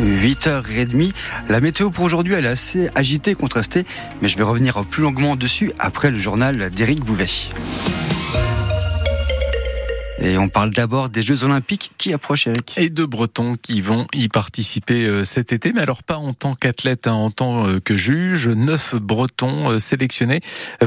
8h30. La météo pour aujourd'hui, elle est assez agitée, contrastée, mais je vais revenir plus longuement dessus après le journal d'Éric Bouvet. Et on parle d'abord des Jeux Olympiques qui approchent, Eric? Et de Bretons qui vont y participer euh, cet été, mais alors pas en tant qu'athlète, hein, en tant euh, que juge. Neuf Bretons euh, sélectionnés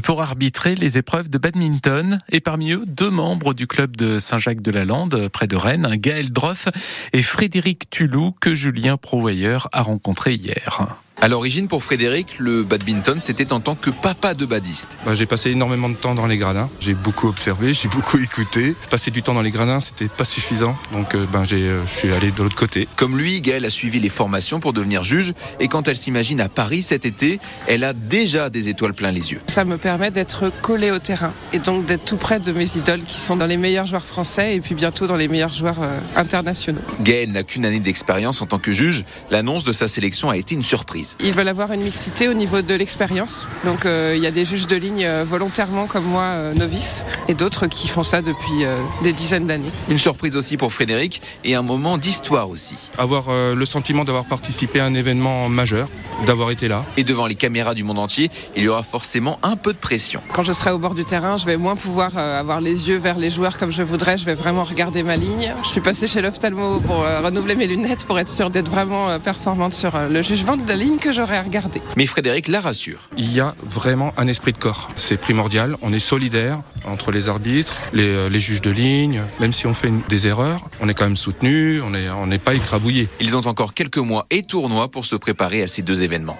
pour arbitrer les épreuves de badminton. Et parmi eux, deux membres du club de Saint-Jacques-de-la-Lande, près de Rennes, Gaël Droff et Frédéric Tulou, que Julien Provoyeur a rencontré hier. À l'origine, pour Frédéric, le badminton, c'était en tant que papa de badiste. Bah, j'ai passé énormément de temps dans les gradins. J'ai beaucoup observé, j'ai beaucoup écouté. Passer du temps dans les gradins, c'était pas suffisant. Donc, euh, ben, j'ai, euh, je suis allé de l'autre côté. Comme lui, Gaëlle a suivi les formations pour devenir juge. Et quand elle s'imagine à Paris cet été, elle a déjà des étoiles plein les yeux. Ça me permet d'être collé au terrain et donc d'être tout près de mes idoles qui sont dans les meilleurs joueurs français et puis bientôt dans les meilleurs joueurs euh, internationaux. Gaëlle n'a qu'une année d'expérience en tant que juge. L'annonce de sa sélection a été une surprise. Ils veulent avoir une mixité au niveau de l'expérience. Donc euh, il y a des juges de ligne euh, volontairement comme moi, euh, novices, et d'autres qui font ça depuis des dizaines d'années. Une surprise aussi pour Frédéric et un moment d'histoire aussi. Avoir le sentiment d'avoir participé à un événement majeur, d'avoir été là. Et devant les caméras du monde entier, il y aura forcément un peu de pression. Quand je serai au bord du terrain, je vais moins pouvoir avoir les yeux vers les joueurs comme je voudrais. Je vais vraiment regarder ma ligne. Je suis passée chez l'ophtalmo pour renouveler mes lunettes pour être sûre d'être vraiment performante sur le jugement de la ligne que j'aurai à regarder. Mais Frédéric la rassure. Il y a vraiment un esprit de corps. C'est primordial. On est solidaire entre les arbitres, les, euh, les, juges de ligne. Même si on fait des erreurs, on est quand même soutenu, on n'est on pas écrabouillé. Ils ont encore quelques mois et tournois pour se préparer à ces deux événements.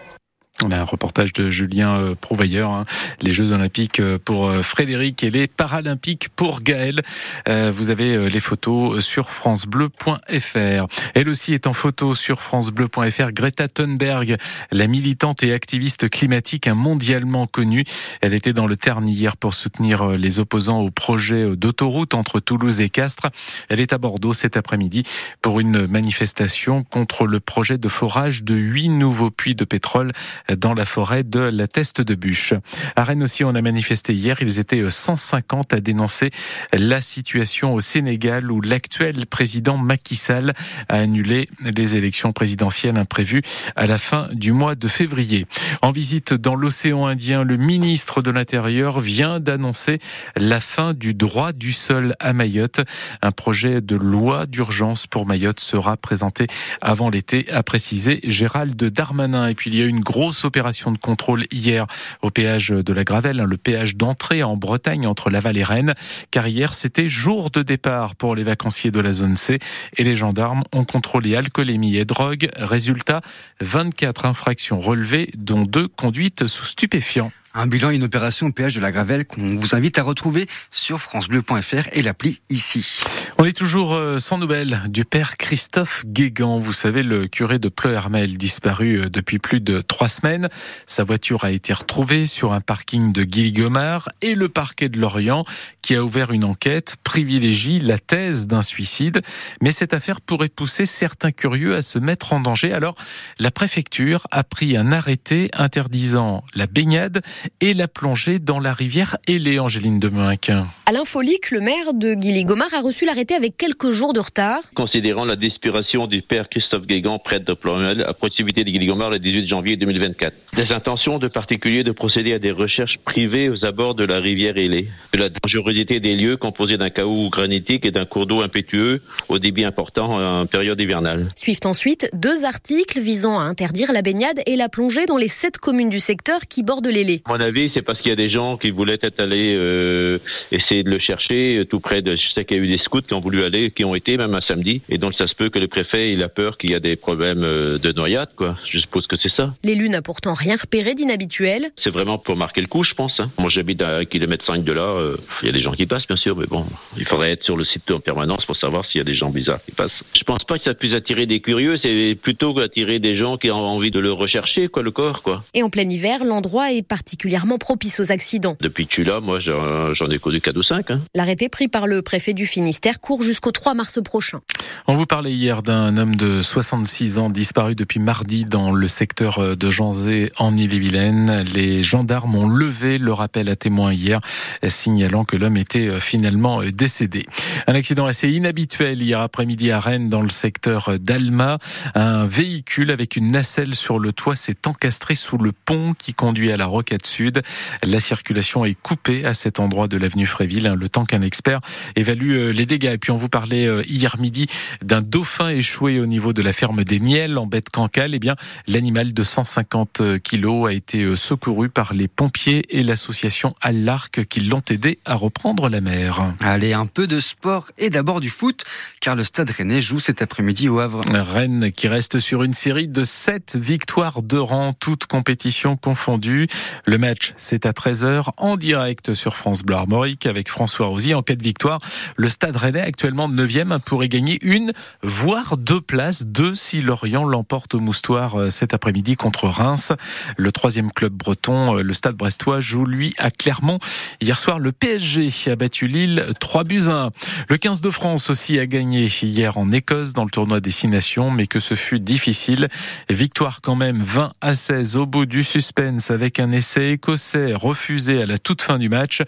On a un reportage de Julien euh, Prouvailleur, hein. les Jeux Olympiques euh, pour euh, Frédéric et les Paralympiques pour Gaël. Vous avez les photos sur francebleu.fr. Elle aussi est en photo sur francebleu.fr. Greta Thunberg, la militante et activiste climatique mondialement connue. Elle était dans le Terne hier pour soutenir les opposants au projet d'autoroute entre Toulouse et Castres. Elle est à Bordeaux cet après-midi pour une manifestation contre le projet de forage de huit nouveaux puits de pétrole dans la forêt de la Teste de Bûche. À Rennes aussi, on a manifesté hier. Ils étaient 150 à dénoncer la situation au Sénégal où l'actuel président Macky Sall a annulé les élections présidentielles imprévues à la fin du mois de février. En visite dans l'océan Indien, le ministre de l'Intérieur vient d'annoncer la fin du droit du sol à Mayotte. Un projet de loi d'urgence pour Mayotte sera présenté avant l'été, a précisé Gérald Darmanin. Et puis il y a une grosse opération de contrôle hier au péage de la Gravelle, hein, le péage d'entrée en Bretagne entre Laval et Rennes, car hier c'était jour de départ pour les vacanciers de la zone C et les gendarmes ont contrôlé alcoolémie et drogue. Résultat, 24 infractions relevées, dont deux conduites sous stupéfiants. Un bilan une opération au péage de la Gravelle qu'on vous invite à retrouver sur francebleu.fr et l'appli ici. On est toujours euh, sans nouvelles du père Christophe Guégan. Vous savez, le curé de Pleuhermel, disparu euh, depuis plus de trois semaines. Sa voiture a été retrouvée sur un parking de Guilgomar et le parquet de Lorient, qui a ouvert une enquête, privilégie la thèse d'un suicide. Mais cette affaire pourrait pousser certains curieux à se mettre en danger. Alors, la préfecture a pris un arrêté interdisant la baignade et la plongée dans la rivière Hélé, Angéline de Meunquin. Alain Folique, le maire de Guilly-Gomard, a reçu l'arrêté avec quelques jours de retard. Considérant la disparition du père Christophe Guégan, prêtre de Plomel, à proximité de Guilly-Gomard le 18 janvier 2024. Des intentions de particuliers de procéder à des recherches privées aux abords de la rivière Hélé. De la dangerosité des lieux composés d'un chaos granitique et d'un cours d'eau impétueux au débit important en période hivernale. Suivent ensuite deux articles visant à interdire la baignade et la plongée dans les sept communes du secteur qui bordent l'Hélé mon avis, c'est parce qu'il y a des gens qui voulaient être allés euh, essayer de le chercher euh, tout près de. Je sais qu'il y a eu des scouts qui ont voulu aller, qui ont été même un samedi, et donc ça se peut que le préfet il a peur qu'il y a des problèmes euh, de noyade, quoi. Je suppose que c'est ça. L'élu n'a pourtant rien repéré d'inhabituel. C'est vraiment pour marquer le coup, je pense. Hein. Moi, j'habite à un kilomètre 5 de là. Il y a des gens qui passent, bien sûr, mais bon, il faudrait être sur le site en permanence pour savoir s'il y a des gens bizarres qui passent. Je pense pas que ça puisse attirer des curieux, c'est plutôt attirer des gens qui ont envie de le rechercher, quoi, le corps, quoi. Et en plein hiver, l'endroit est particulier particulièrement propice aux accidents. Depuis que tu là, moi j'en ai connu 4 ou 5. Hein. L'arrêté pris par le préfet du Finistère court jusqu'au 3 mars prochain. On vous parlait hier d'un homme de 66 ans disparu depuis mardi dans le secteur de Janzé en Ille-et-Vilaine. Les gendarmes ont levé le rappel à témoins hier, signalant que l'homme était finalement décédé. Un accident assez inhabituel hier après-midi à Rennes dans le secteur d'Alma. Un véhicule avec une nacelle sur le toit s'est encastré sous le pont qui conduit à la Rocade Sud. La circulation est coupée à cet endroit de l'avenue Fréville, le temps qu'un expert évalue les dégâts. Et puis on vous parlait hier midi d'un dauphin échoué au niveau de la ferme des Niels en de Cancale. Eh bien, l'animal de 150 kilos a été secouru par les pompiers et l'association Allarc qui l'ont aidé à reprendre la mer. Allez, un peu de sport et d'abord du foot, car le Stade Rennais joue cet après-midi au Havre. Rennes qui reste sur une série de 7 victoires de rang, toutes compétitions confondues. Le match, c'est à 13h en direct sur France Bleu Armorique avec François Rosy. En cas de victoire, le Stade Rennais actuellement 9e pourrait gagner une, voire deux places, deux si Lorient l'emporte au Moustoir euh, cet après-midi contre Reims. Le troisième club breton, euh, le Stade Brestois, joue lui à Clermont. Hier soir, le PSG a battu Lille 3 buts 1. Le 15 de France aussi a gagné hier en Écosse dans le tournoi des Six Nations, mais que ce fut difficile. Victoire quand même 20 à 16 au bout du suspense avec un essai écossais refusé à la toute fin du match.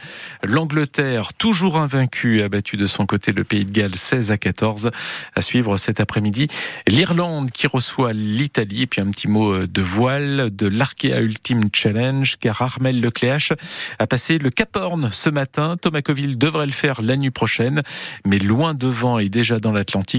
L'Angleterre, toujours invaincue, a battu de son côté le Pays de Galles 16 à 14. À suivre cet après-midi, l'Irlande qui reçoit l'Italie. Puis un petit mot de voile de l'Arkea Ultimate Challenge, car Armel Lecléache a passé le Cap Horn ce matin. Thomas Coville devrait le faire la nuit prochaine, mais loin devant et déjà dans l'Atlantique.